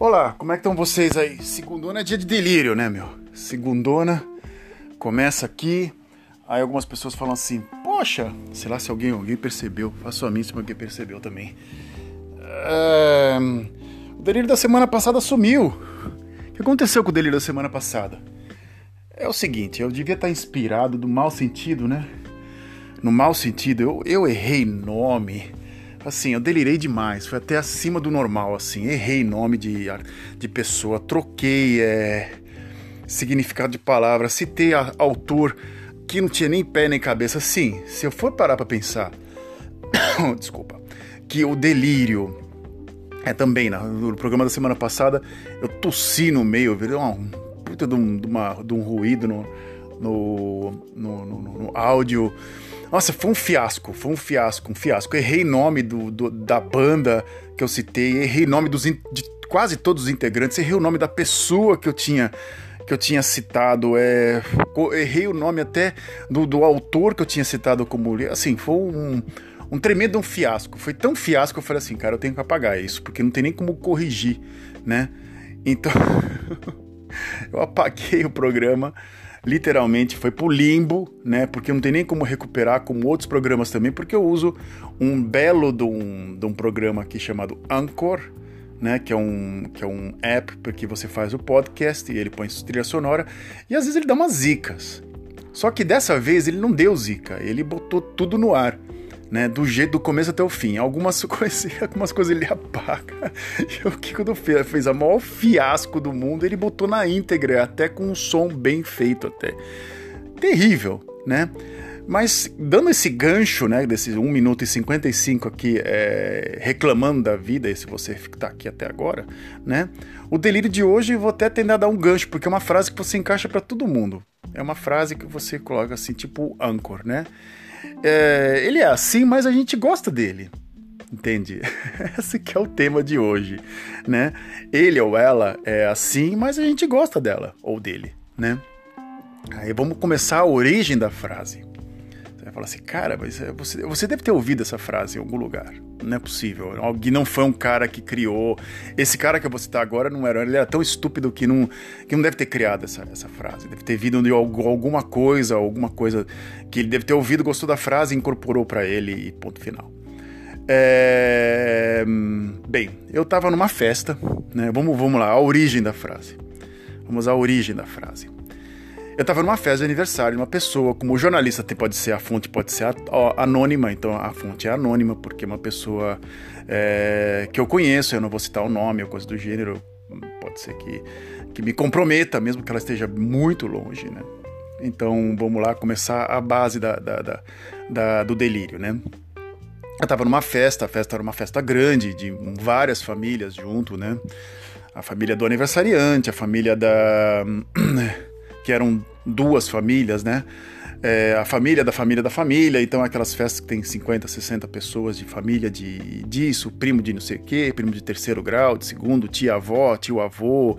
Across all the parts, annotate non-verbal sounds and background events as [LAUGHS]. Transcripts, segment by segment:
Olá, como é que estão vocês aí? Segundona é dia de delírio, né, meu? Segundona começa aqui, aí algumas pessoas falam assim, poxa, sei lá se alguém, alguém percebeu, faço a mim se alguém percebeu também. É... O delírio da semana passada sumiu. O que aconteceu com o delírio da semana passada? É o seguinte, eu devia estar inspirado do mau sentido, né? No mau sentido, eu, eu errei nome, assim, eu delirei demais, foi até acima do normal, assim, errei nome de, de pessoa, troquei é, significado de palavra, citei a, autor que não tinha nem pé nem cabeça. Sim, se eu for parar para pensar, [COUGHS] desculpa, que o delírio é também, no programa da semana passada, eu tossi no meio, virei um puta de um, de uma, de um ruído no, no, no, no, no áudio. Nossa, foi um fiasco, foi um fiasco, um fiasco. Errei nome do, do da banda que eu citei, errei nome dos, de quase todos os integrantes, errei o nome da pessoa que eu tinha que eu tinha citado, é, errei o nome até do, do autor que eu tinha citado como assim, foi um, um tremendo um fiasco. Foi tão fiasco que eu falei assim, cara, eu tenho que apagar isso, porque não tem nem como corrigir, né? Então [LAUGHS] eu apaguei o programa literalmente foi pro limbo, né? Porque não tem nem como recuperar, como outros programas também, porque eu uso um belo de um, de um programa aqui chamado Anchor, né? Que é um, que é um app que você faz o podcast e ele põe trilha sonora, e às vezes ele dá umas zicas. Só que dessa vez ele não deu zica, ele botou tudo no ar né? Do jeito do começo até o fim. Algumas [LAUGHS] coisas, algumas coisas ele apaga. [LAUGHS] E o que quando fez, fez a maior fiasco do mundo, ele botou na íntegra, até com um som bem feito até. Terrível, né? Mas dando esse gancho, né, desses 1 minuto e 55 aqui, é, reclamando da vida, e se você está aqui até agora, né? O delírio de hoje eu vou até tentar dar um gancho, porque é uma frase que você encaixa para todo mundo. É uma frase que você coloca assim, tipo âncor, né? É, ele é assim, mas a gente gosta dele. Entende? [LAUGHS] Esse que é o tema de hoje, né? Ele ou ela é assim, mas a gente gosta dela ou dele, né? Aí vamos começar a origem da frase. Você vai falar assim, cara, mas é, você, você deve ter ouvido essa frase em algum lugar. Não é possível. Alguém não foi um cara que criou. Esse cara que eu vou citar agora não era. Ele era tão estúpido que não, que não deve ter criado essa, essa frase. Deve ter vindo de alguma coisa, alguma coisa que ele deve ter ouvido, gostou da frase, incorporou para ele e ponto final. É... Bem, eu estava numa festa, né? Vamos, vamos lá, a origem da frase. Vamos à origem da frase. Eu estava numa festa de aniversário de uma pessoa, como jornalista pode ser, a fonte pode ser anônima, então a fonte é anônima, porque é uma pessoa é, que eu conheço, eu não vou citar o nome ou coisa do gênero, pode ser que, que me comprometa, mesmo que ela esteja muito longe, né? Então vamos lá começar a base da, da, da, da do delírio, né? Eu estava numa festa, a festa era uma festa grande, de várias famílias junto, né? A família do aniversariante, a família da. [CLEARS THROAT] que eram duas famílias, né? É, a família da família da família, então aquelas festas que tem 50, 60 pessoas de família de disso, primo de não sei o quê, primo de terceiro grau, de segundo, tia-avó, tio-avô.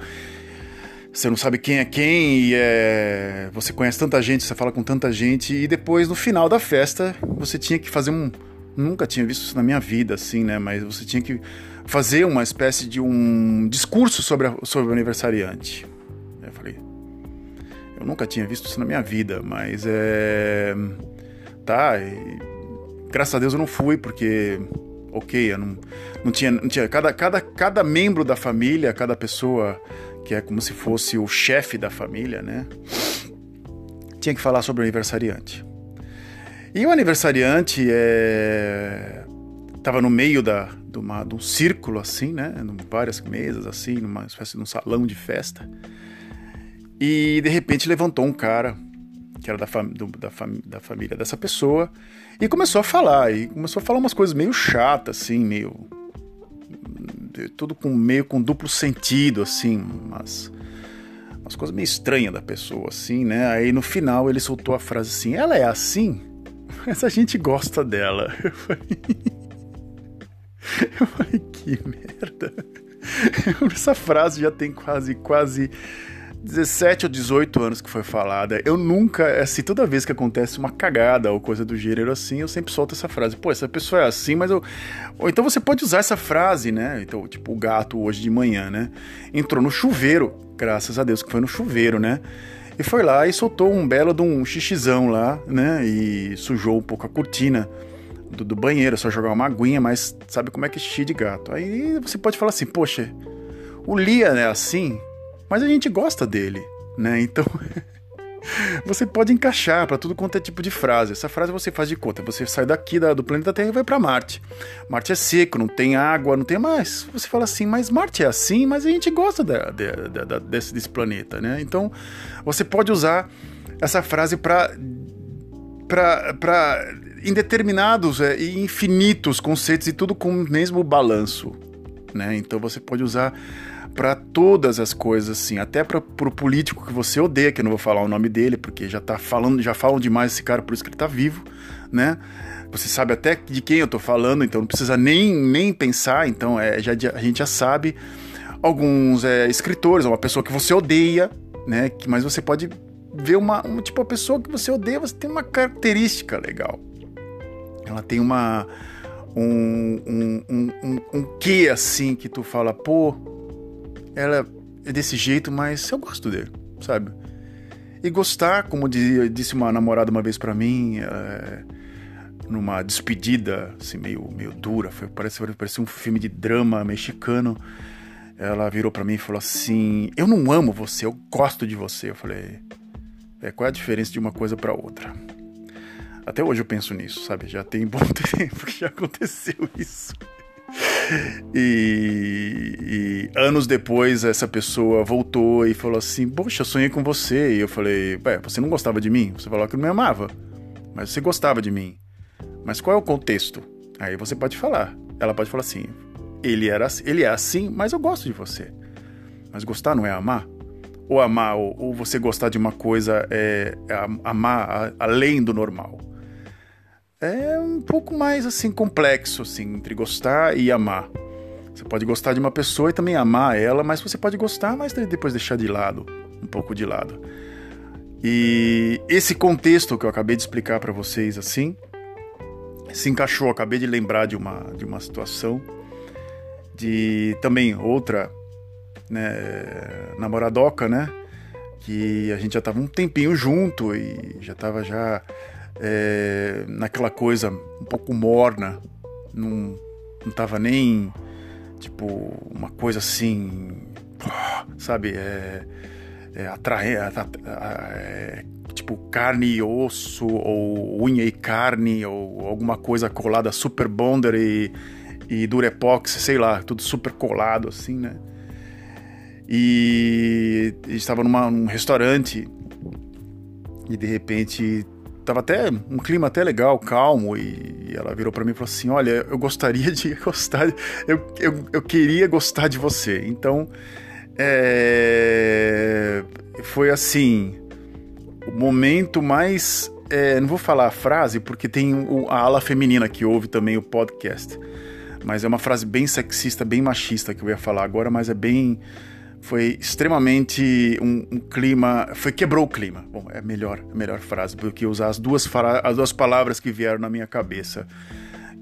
Você não sabe quem é quem, e é... você conhece tanta gente, você fala com tanta gente, e depois, no final da festa, você tinha que fazer um. Nunca tinha visto isso na minha vida, assim, né? Mas você tinha que fazer uma espécie de um discurso sobre, a... sobre o aniversariante. Eu nunca tinha visto isso na minha vida, mas é. Tá, e... graças a Deus eu não fui, porque. Ok, eu não, não tinha. Não tinha cada, cada, cada membro da família, cada pessoa que é como se fosse o chefe da família, né? Tinha que falar sobre o aniversariante. E o aniversariante é tava no meio da, de, uma, de um círculo assim, né? Várias mesas assim, numa espécie de um salão de festa. E de repente levantou um cara, que era da, fam do, da, fam da família dessa pessoa, e começou a falar. E começou a falar umas coisas meio chatas, assim, meio. Tudo com meio com duplo sentido, assim, umas, umas coisas meio estranhas da pessoa, assim, né? Aí no final ele soltou a frase assim: ela é assim, [LAUGHS] mas a gente gosta dela. [LAUGHS] Eu falei, [LAUGHS] eu falei que merda. Essa frase já tem quase, quase 17 ou 18 anos que foi falada. Eu nunca, assim, toda vez que acontece uma cagada ou coisa do gênero assim, eu sempre solto essa frase. Pô, essa pessoa é assim, mas eu. Ou então você pode usar essa frase, né? Então, tipo, o gato hoje de manhã, né? Entrou no chuveiro, graças a Deus que foi no chuveiro, né? E foi lá e soltou um belo de um xixizão lá, né? E sujou um pouco a cortina do, do banheiro, só jogar uma aguinha, mas sabe como é que é xixi de gato. Aí você pode falar assim, poxa, o Lia é assim, mas a gente gosta dele, né? Então [LAUGHS] você pode encaixar para tudo quanto é tipo de frase. Essa frase você faz de conta, você sai daqui da, do planeta Terra e vai para Marte. Marte é seco, não tem água, não tem mais. Você fala assim, mas Marte é assim, mas a gente gosta da, da, desse, desse planeta, né? Então você pode usar essa frase para para indeterminados é, e infinitos conceitos e tudo com o mesmo balanço, né? Então você pode usar para todas as coisas, assim, até para o político que você odeia, que eu não vou falar o nome dele, porque já tá falando, já falam demais esse cara, por isso que ele tá vivo, né? Você sabe até de quem eu tô falando, então não precisa nem, nem pensar, então é, já, a gente já sabe. Alguns é, escritores, uma pessoa que você odeia, né? Que, mas você pode ver uma, uma, tipo, a pessoa que você odeia, você tem uma característica legal. Ela tem uma. Um, um, um, um, um quê assim que tu fala, pô, ela é desse jeito, mas eu gosto dele, sabe? E gostar, como dizia, disse uma namorada uma vez para mim, é, numa despedida, assim, meio, meio dura, foi, parece, parece um filme de drama mexicano. Ela virou para mim e falou assim: Eu não amo você, eu gosto de você. Eu falei: é, Qual é a diferença de uma coisa para outra? Até hoje eu penso nisso, sabe? Já tem bom [LAUGHS] tempo que já aconteceu isso. E, e, anos depois essa pessoa voltou e falou assim: Poxa, sonhei com você. E eu falei: Ué, você não gostava de mim? Você falou que não me amava, mas você gostava de mim. Mas qual é o contexto? Aí você pode falar. Ela pode falar assim: Ele, era, ele é assim, mas eu gosto de você. Mas gostar não é amar? Ou amar, ou, ou você gostar de uma coisa é, é amar além do normal é um pouco mais assim complexo assim entre gostar e amar. Você pode gostar de uma pessoa e também amar ela, mas você pode gostar, mas depois deixar de lado, um pouco de lado. E esse contexto que eu acabei de explicar para vocês assim, se encaixou, acabei de lembrar de uma de uma situação de também outra, né, namoradoca, né? Que a gente já tava um tempinho junto e já tava já é, naquela coisa um pouco morna, não, não tava nem tipo uma coisa assim, sabe, é, é atrair, é, tipo carne e osso, ou unha e carne, ou alguma coisa colada super bonder e, e durepox, sei lá, tudo super colado assim, né? E estava num restaurante e de repente tava até um clima até legal, calmo, e ela virou para mim e falou assim: Olha, eu gostaria de [LAUGHS] gostar, eu, eu, eu queria gostar de você. Então, é, foi assim, o momento mais. É, não vou falar a frase, porque tem a ala feminina que ouve também o podcast. Mas é uma frase bem sexista, bem machista que eu ia falar agora, mas é bem foi extremamente um, um, clima, foi quebrou o clima. Bom, é melhor, a melhor frase do que usar as duas as duas palavras que vieram na minha cabeça,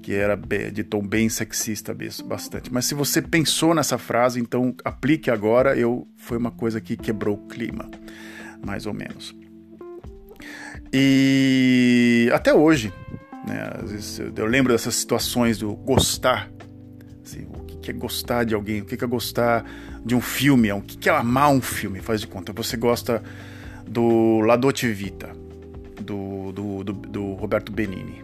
que era de tom bem sexista mesmo, bastante. Mas se você pensou nessa frase, então aplique agora. Eu foi uma coisa que quebrou o clima, mais ou menos. E até hoje, né, eu lembro dessas situações do gostar, assim, o que é gostar de alguém, o que é gostar de um filme, o que é amar um filme, faz de conta. Você gosta do La Dolce Vita, do, do, do, do Roberto Benini.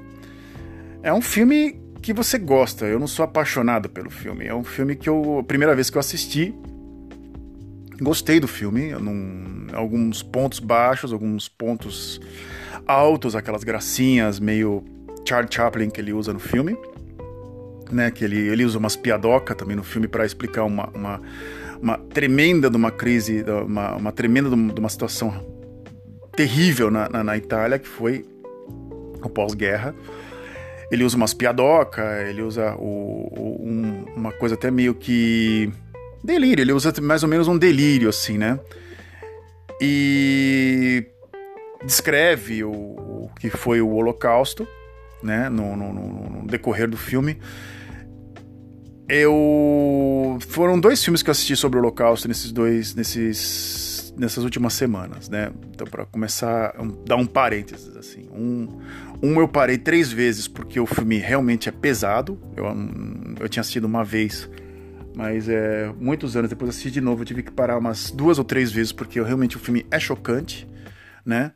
É um filme que você gosta, eu não sou apaixonado pelo filme. É um filme que eu, a primeira vez que eu assisti, gostei do filme, num, alguns pontos baixos, alguns pontos altos, aquelas gracinhas meio Charlie Chaplin que ele usa no filme. Né, que ele, ele usa umas piadoca também no filme para explicar uma, uma, uma tremenda de uma crise, uma, uma tremenda de uma situação terrível na, na, na Itália, que foi o pós-guerra. Ele usa umas piadoca, ele usa o, o, um, uma coisa até meio que delírio, ele usa mais ou menos um delírio assim, né? e descreve o, o que foi o Holocausto, né, no, no, no, decorrer do filme. Eu foram dois filmes que eu assisti sobre o Holocausto nesses dois, nesses, nessas últimas semanas, né? Então para começar, um, dar um parênteses assim, um, um eu parei três vezes porque o filme realmente é pesado. Eu, eu tinha assistido uma vez mas é, muitos anos depois assisti de novo, eu tive que parar umas duas ou três vezes, porque realmente o filme é chocante, né?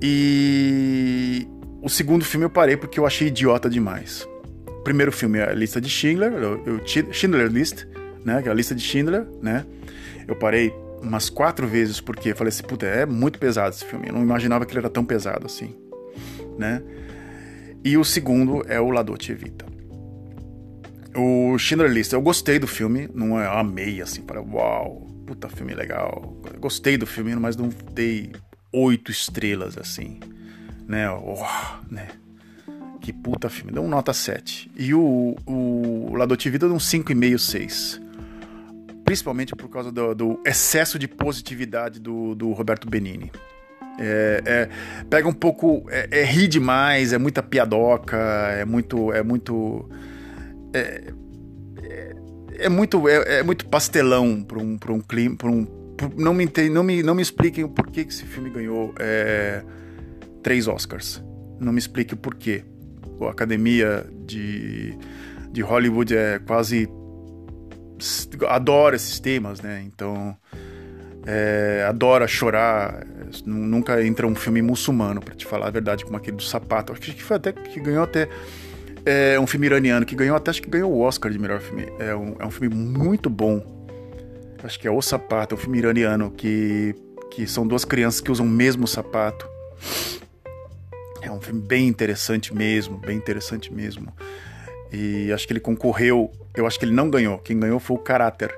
E o segundo filme eu parei porque eu achei idiota demais. O primeiro filme é a lista de Schindler, eu, Schindler List, né? Que é a lista de Schindler, né? Eu parei umas quatro vezes porque falei assim, puta, é muito pesado esse filme. Eu não imaginava que ele era tão pesado assim, né? E o segundo é o La Dolce Vita. O Schindler List, eu gostei do filme, não é amei assim, para uau, puta filme legal. Gostei do filme, mas não dei oito estrelas assim, né? Oh, né? Que puta filme, deu um nota 7. E o, o Ladote Vida deu um 5,5, 6. Principalmente por causa do, do, excesso de positividade do, do Roberto Benini. É, é, pega um pouco, é, é demais, é muita piadoca, é muito, é muito é, é, é muito é, é, muito pastelão para um para um clima para um não me não me não me expliquem o porquê que esse filme ganhou é, três Oscars não me explique o porquê a academia de de Hollywood é quase adora esses temas né então é, adora chorar nunca entra um filme muçulmano para te falar a verdade como aquele do sapato acho que foi até que ganhou até é um filme iraniano que ganhou, até acho que ganhou o Oscar de melhor filme. É um, é um filme muito bom. Acho que é O Sapato, é um filme iraniano que, que são duas crianças que usam o mesmo sapato. É um filme bem interessante mesmo, bem interessante mesmo. E acho que ele concorreu, eu acho que ele não ganhou. Quem ganhou foi o Caráter,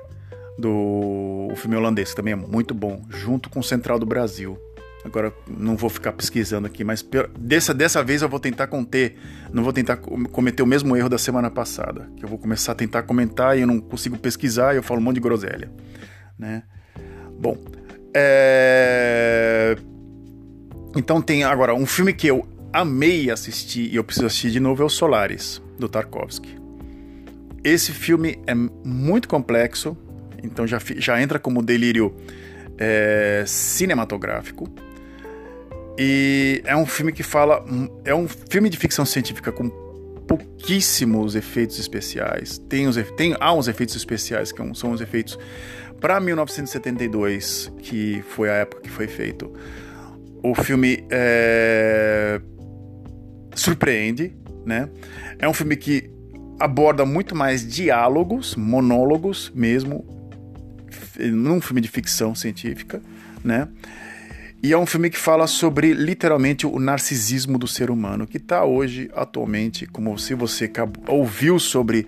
do o filme holandês, que também é muito bom, junto com o Central do Brasil. Agora não vou ficar pesquisando aqui, mas dessa, dessa vez eu vou tentar conter, não vou tentar cometer o mesmo erro da semana passada, que eu vou começar a tentar comentar e eu não consigo pesquisar e eu falo um monte de groselha, né? Bom, é... então tem agora um filme que eu amei assistir e eu preciso assistir de novo é o Solaris do Tarkovsky. Esse filme é muito complexo, então já, já entra como delírio é, cinematográfico. E é um filme que fala. É um filme de ficção científica com pouquíssimos efeitos especiais. Tem, os, tem há uns efeitos especiais que são os efeitos para 1972, que foi a época que foi feito. O filme é, surpreende, né? É um filme que aborda muito mais diálogos, monólogos mesmo, num filme de ficção científica, né? E é um filme que fala sobre literalmente o narcisismo do ser humano, que está hoje, atualmente, como se você ouviu sobre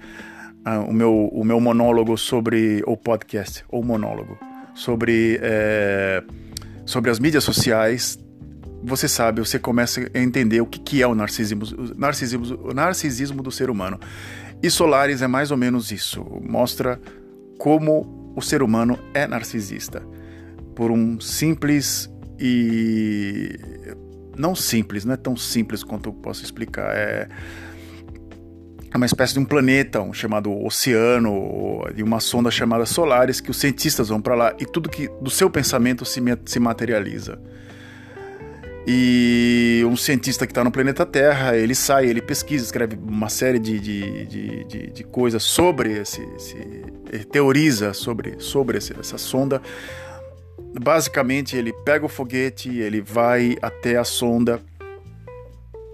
uh, o, meu, o meu monólogo sobre o podcast, ou monólogo, sobre, é, sobre as mídias sociais. Você sabe, você começa a entender o que, que é o narcisismo, o narcisismo, o narcisismo do ser humano. E Solares é mais ou menos isso. Mostra como o ser humano é narcisista. Por um simples e não simples, não é tão simples quanto eu posso explicar. É, é uma espécie de um planeta um chamado oceano e uma sonda chamada Solaris que os cientistas vão para lá e tudo que do seu pensamento se, se materializa. E um cientista que está no planeta Terra, ele sai, ele pesquisa, escreve uma série de, de, de, de, de coisas sobre esse, esse, teoriza sobre, sobre esse, essa sonda basicamente ele pega o foguete, ele vai até a sonda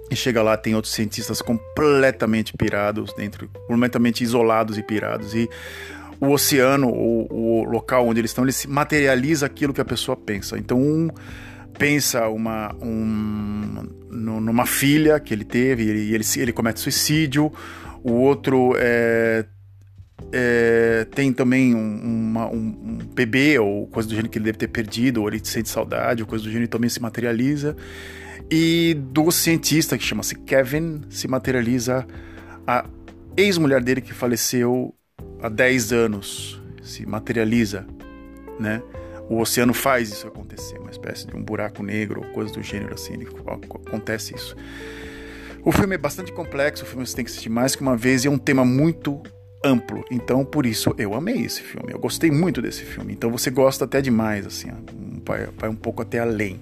e chega lá tem outros cientistas completamente pirados dentro, completamente isolados e pirados e o oceano, o, o local onde eles estão, ele se materializa aquilo que a pessoa pensa. Então um pensa uma, um, numa filha que ele teve e ele, ele, comete suicídio, o outro é, é, tem também um, uma, um, um, bebê ou coisa do gênero que ele deve ter perdido, ou ele sente saudade, ou coisa do gênero também se materializa. E do cientista que chama-se Kevin se materializa a ex-mulher dele que faleceu há 10 anos, se materializa, né? O oceano faz isso acontecer, uma espécie de um buraco negro ou coisa do gênero assim, acontece isso. O filme é bastante complexo, o filme você tem que assistir mais que uma vez e é um tema muito amplo. Então, por isso eu amei esse filme. Eu gostei muito desse filme. Então, você gosta até demais, assim, vai, vai um pouco até além.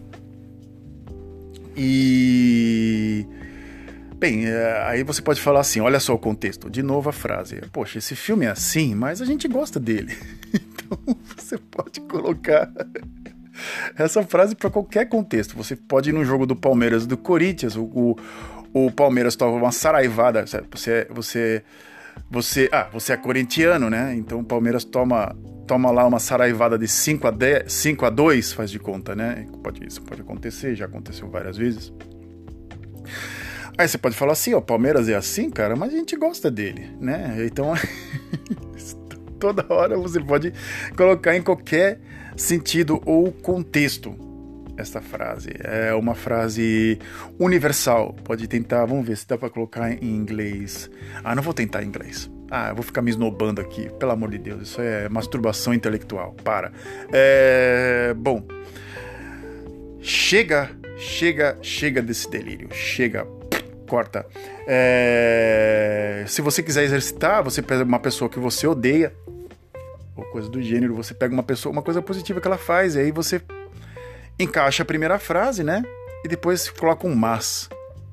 E Bem, é, aí você pode falar assim: olha só o contexto. De novo a frase: Poxa, esse filme é assim, mas a gente gosta dele. [LAUGHS] [LAUGHS] Você pode colocar essa frase para qualquer contexto. Você pode ir no jogo do Palmeiras do Corinthians, o, o, o Palmeiras toma uma saraivada. Você, você, você, ah, você é corintiano, né? Então o Palmeiras toma, toma lá uma saraivada de 5 a, 10, 5 a 2, faz de conta, né? Pode, isso pode acontecer, já aconteceu várias vezes. Aí você pode falar assim, ó, Palmeiras é assim, cara, mas a gente gosta dele, né? Então, [LAUGHS] toda hora você pode colocar em qualquer sentido ou contexto esta frase. É uma frase universal. Pode tentar, vamos ver se dá para colocar em inglês. Ah, não vou tentar em inglês. Ah, eu vou ficar me esnobando aqui. Pelo amor de Deus, isso é masturbação intelectual. Para. É... Bom. Chega, chega, chega desse delírio. Chega, corta. É... Se você quiser exercitar, você pega uma pessoa que você odeia, ou coisa do gênero, você pega uma pessoa, uma coisa positiva que ela faz, e aí você encaixa a primeira frase, né? E depois coloca um mas,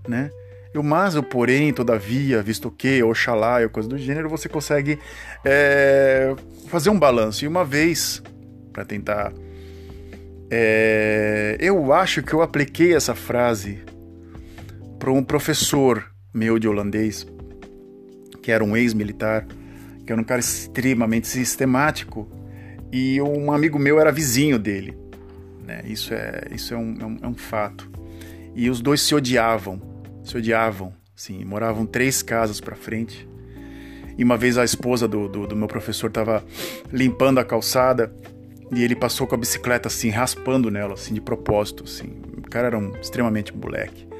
né? E o mas, o porém, todavia, visto que, oxalá, ou coisa do gênero, você consegue é, fazer um balanço. E uma vez, para tentar. É, eu acho que eu apliquei essa frase para um professor meu de holandês, que era um ex-militar, que era um cara extremamente sistemático, e um amigo meu era vizinho dele. Né? Isso, é, isso é, um, é, um, é um fato. E os dois se odiavam, se odiavam, sim, moravam três casas para frente. E uma vez a esposa do, do, do meu professor estava limpando a calçada e ele passou com a bicicleta assim, raspando nela, assim, de propósito, assim. O cara era um extremamente moleque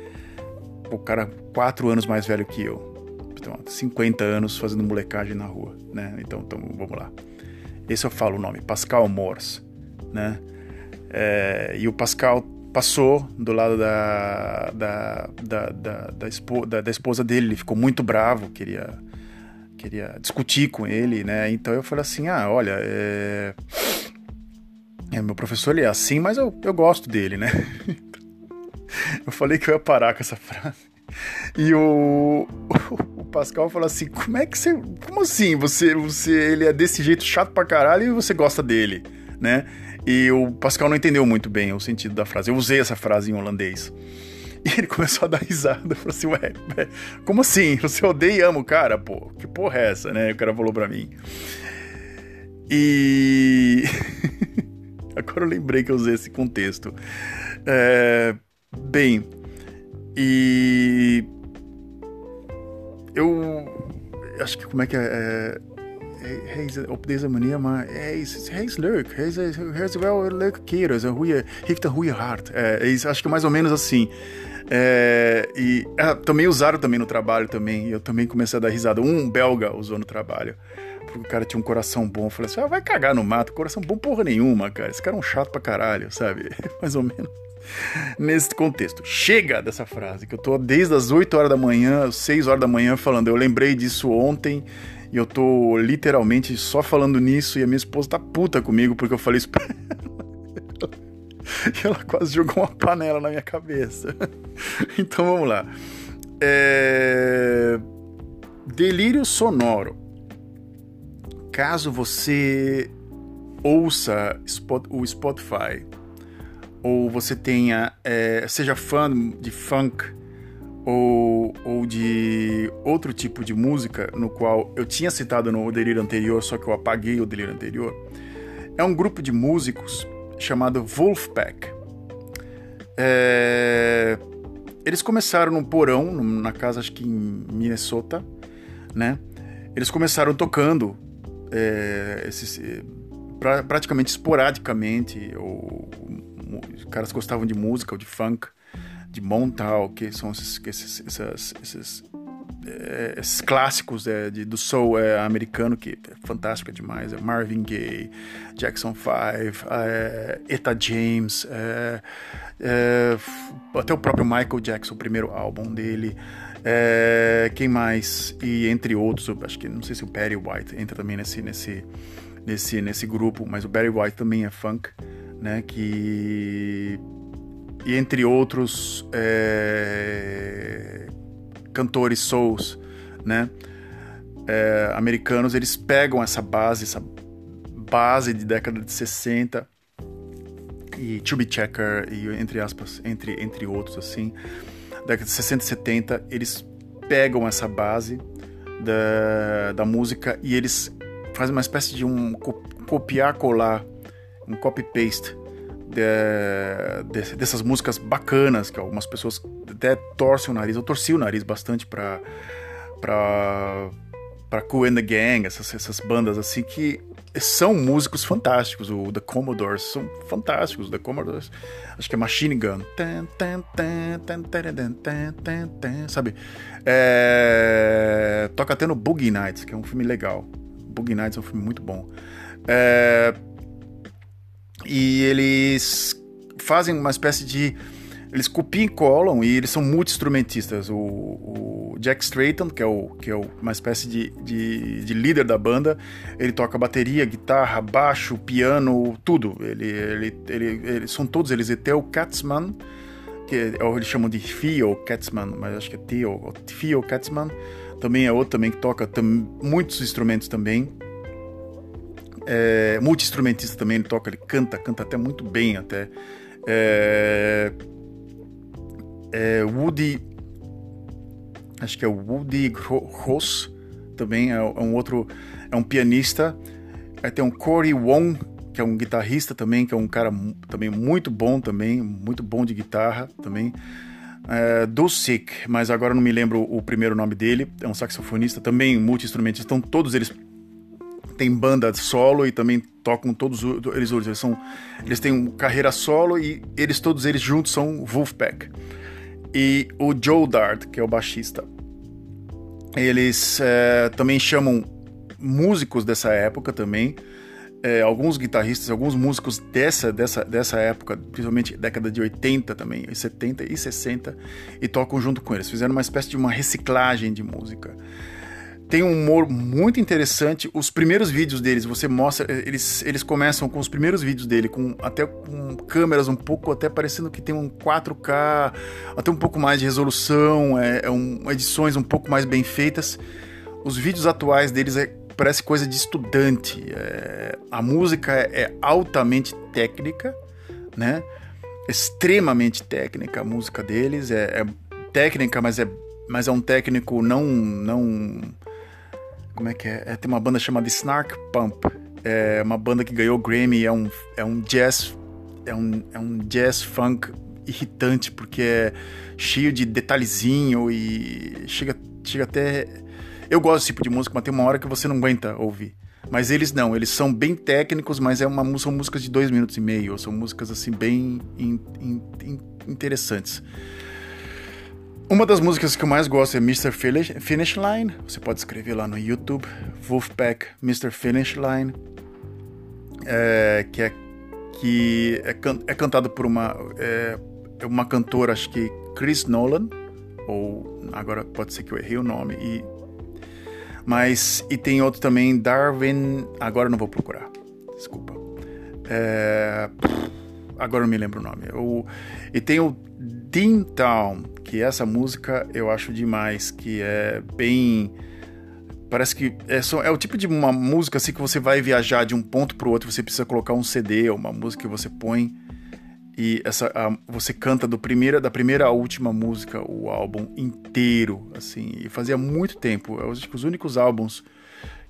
o cara quatro anos mais velho que eu. Então, 50 anos fazendo molecagem na rua, né? Então, então vamos lá. Esse eu falo o nome, Pascal Morse, né? É, e o Pascal passou do lado da, da, da, da, da, esposa, da, da esposa dele, ele ficou muito bravo, queria, queria discutir com ele, né? Então eu falei assim, ah, olha, é... É, meu professor ele é assim, mas eu, eu gosto dele, né? [LAUGHS] Eu falei que eu ia parar com essa frase. E o, [LAUGHS] o Pascal falou assim: como é que você. Como assim? Você, você. Ele é desse jeito chato pra caralho e você gosta dele, né? E o Pascal não entendeu muito bem o sentido da frase. Eu usei essa frase em holandês. [LAUGHS] E ele começou a dar risada. Falou assim: Ué, como assim? Você odeia e ama o cara? Pô, que porra é essa, né? O cara falou pra mim. E. [LAUGHS] Agora eu lembrei que eu usei esse contexto. É Bem, e eu acho que como é que é, é hij is op deze manier, maar hij is, hij is leuk. Hij is, hij is wel een leuke kerel. Is een goeie, heeft een goede hart. É, acho que é mais ou menos assim. É, e é, também usaram também no trabalho também. Eu também comecei a dar risada. Um belga usou no trabalho. Porque o cara tinha um coração bom. Eu falei assim, ah, vai cagar no mato. Coração bom porra nenhuma, cara. Esse cara é um chato pra caralho, sabe? [LAUGHS] mais ou menos nesse contexto. Chega dessa frase, que eu tô desde as 8 horas da manhã, 6 horas da manhã falando. Eu lembrei disso ontem e eu tô literalmente só falando nisso e a minha esposa tá puta comigo porque eu falei isso pra [LAUGHS] ela. E ela quase jogou uma panela na minha cabeça. [LAUGHS] Então vamos lá. É... Delírio sonoro. Caso você ouça o Spotify ou você tenha é, seja fã de funk ou, ou de outro tipo de música no qual eu tinha citado no delírio anterior, só que eu apaguei o delírio anterior, é um grupo de músicos chamado Wolfpack. É, eles começaram num porão, na casa acho que em Minnesota, né? Eles começaram tocando é, esses, é, pra, praticamente esporadicamente ou os caras gostavam de música ou de funk, de Montal, que são esses, esses, esses, é, esses clássicos é, de, do soul é, americano, que é fantástico demais. É Marvin Gaye, Jackson 5, é, Eta James, até o próprio Michael Jackson, o primeiro álbum dele. É, quem mais? E entre outros, acho que não sei se o Barry White entra também nesse, nesse, nesse, nesse grupo, mas o Barry White também é funk, né? Que e entre outros é, cantores souls, né? É, americanos, eles pegam essa base, essa base de década de 60 e Chubby Checker e entre aspas, entre, entre outros assim, década de 60 e 70, eles pegam essa base da, da música e eles fazem uma espécie de um copiar colar, um copy paste de, de, dessas músicas bacanas que algumas pessoas até torcem o nariz. Eu torci o nariz bastante para para para Cool and the Gang, essas, essas bandas assim que são músicos fantásticos. O The Commodores são fantásticos. The Commodores, acho que é Machine Gun, sabe? É, toca até no Boogie Nights, que é um filme legal. Boogie Nights é um filme muito bom. É, e eles fazem uma espécie de. Eles copiam e colam e eles são multi-instrumentistas. O, o, Jack Strayton, que é, o, que é uma espécie de, de, de, líder da banda, ele toca bateria, guitarra, baixo, piano, tudo. Ele, ele, ele, ele são todos eles. E Theo Katzman, que é, eles chamam de Theo Katzman, mas acho que é Theo, Theo Katzman, também é outro também que toca tam, muitos instrumentos também é, multi-instrumentista também, ele toca, ele canta, canta até muito bem até. É, é Woody, acho que é Woody Ross, também é, é, um outro, é um pianista. Aí tem um Corey Wong, que é um guitarrista também, que é um cara também muito bom também, muito bom de guitarra também. É, Dulcic, mas agora não me lembro o primeiro nome dele, é um saxofonista também, multi-instrumentista, então todos eles tem banda solo e também tocam todos eles eles são eles têm carreira solo e eles todos eles juntos são Wolfpack e o Joe Dart que é o baixista eles é, também chamam músicos dessa época também é, alguns guitarristas, alguns músicos dessa, dessa, dessa época, principalmente década de 80 também, 70 e 60, e tocam junto com eles. Fizeram uma espécie de uma reciclagem de música tem um humor muito interessante. Os primeiros vídeos deles, você mostra, eles, eles começam com os primeiros vídeos dele, com até com câmeras um pouco, até parecendo que tem um 4K, até um pouco mais de resolução, é, é um, edições um pouco mais bem feitas. Os vídeos atuais deles é, parece coisa de estudante. É, a música é, é altamente técnica, né? Extremamente técnica a música deles, é, é técnica, mas é mas é um técnico não não como é que é? é? Tem uma banda chamada Snark Pump. É uma banda que ganhou Grammy. É um, é um jazz. É um, é um jazz funk irritante, porque é cheio de detalhezinho e chega, chega até. Eu gosto desse tipo de música, mas tem uma hora que você não aguenta ouvir. Mas eles não, eles são bem técnicos, mas é uma, são músicas de dois minutos e meio, são músicas assim bem in, in, in, interessantes. Uma das músicas que eu mais gosto é Mr. Finish Line. Você pode escrever lá no YouTube, Wolfpack Mr. Finish Line, é, que é que é, can, é cantado por uma é, uma cantora, acho que Chris Nolan, ou agora pode ser que eu errei o nome e mas e tem outro também Darwin, agora não vou procurar, desculpa. É, agora não me lembro o nome. O, e tem o Dean Town, que essa música eu acho demais, que é bem parece que é, só, é o tipo de uma música assim que você vai viajar de um ponto para o outro, você precisa colocar um CD, uma música que você põe e essa a, você canta do primeira da primeira à última música o álbum inteiro, assim. E fazia muito tempo, eu acho que os únicos álbuns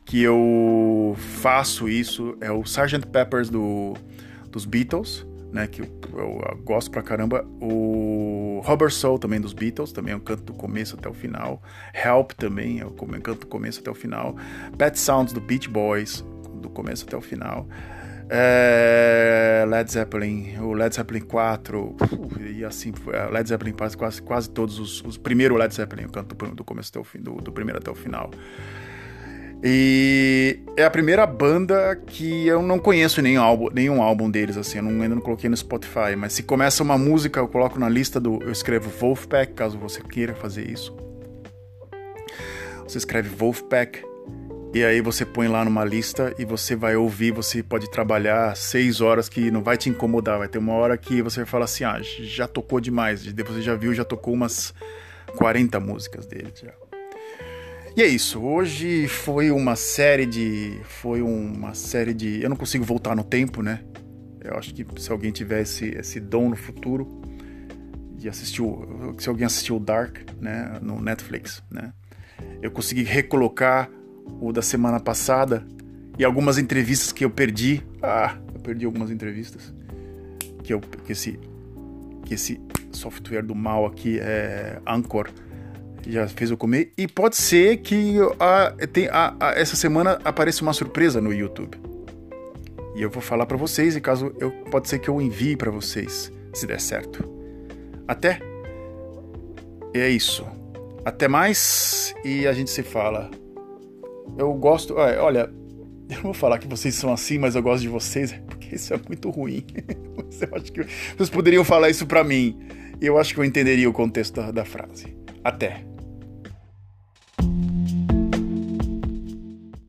que eu faço isso é o Sgt. Peppers do dos Beatles né, que eu, eu, gosto pra caramba. O Robert Soul também dos Beatles, também é um canto do começo até o final. Help também é um canto do começo até o final. Pet Sounds do Beach Boys, do começo até o final. é, Led Zeppelin, o Led Zeppelin 4, e assim foi. Led Zeppelin quase, quase todos os, os Led Zeppelin, eu canto do começo até o fim, do, do primeiro até o final. E é a primeira banda que eu não conheço nenhum álbum, nenhum álbum deles, assim, eu não, ainda não coloquei no Spotify, mas se começa uma música, eu coloco na lista do. Eu escrevo Wolfpack, caso você queira fazer isso. Você escreve Wolfpack, e aí você põe lá numa lista e você vai ouvir, você pode trabalhar seis horas que não vai te incomodar. Vai ter uma hora que você vai falar assim, ah, já tocou demais. Depois você já viu, já tocou umas 40 músicas dele já. E é isso. Hoje foi uma série de. Foi uma série de. Eu não consigo voltar no tempo, né? Eu acho que se alguém tiver esse, dom no futuro de assistir. Se alguém assistiu Dark, né? No Netflix, né? Eu consegui recolocar o da semana passada e algumas entrevistas que eu perdi. Ah, eu perdi algumas entrevistas. Que, eu, que, esse, que esse software do mal aqui é Anchor já fez eu comer. E pode ser que a, tem, a, a, essa semana apareça uma surpresa no YouTube. E eu vou falar para vocês, e caso eu pode ser que eu envie para vocês, se der certo. Até. É isso. Até mais e a gente se fala. Eu gosto. Olha, [LAUGHS] eu não vou falar que vocês são assim, mas eu gosto de vocês, [LAUGHS] porque isso é muito ruim. [LAUGHS] eu acho que vocês poderiam falar isso para mim. E eu acho que eu entenderia o contexto da, da frase. Até.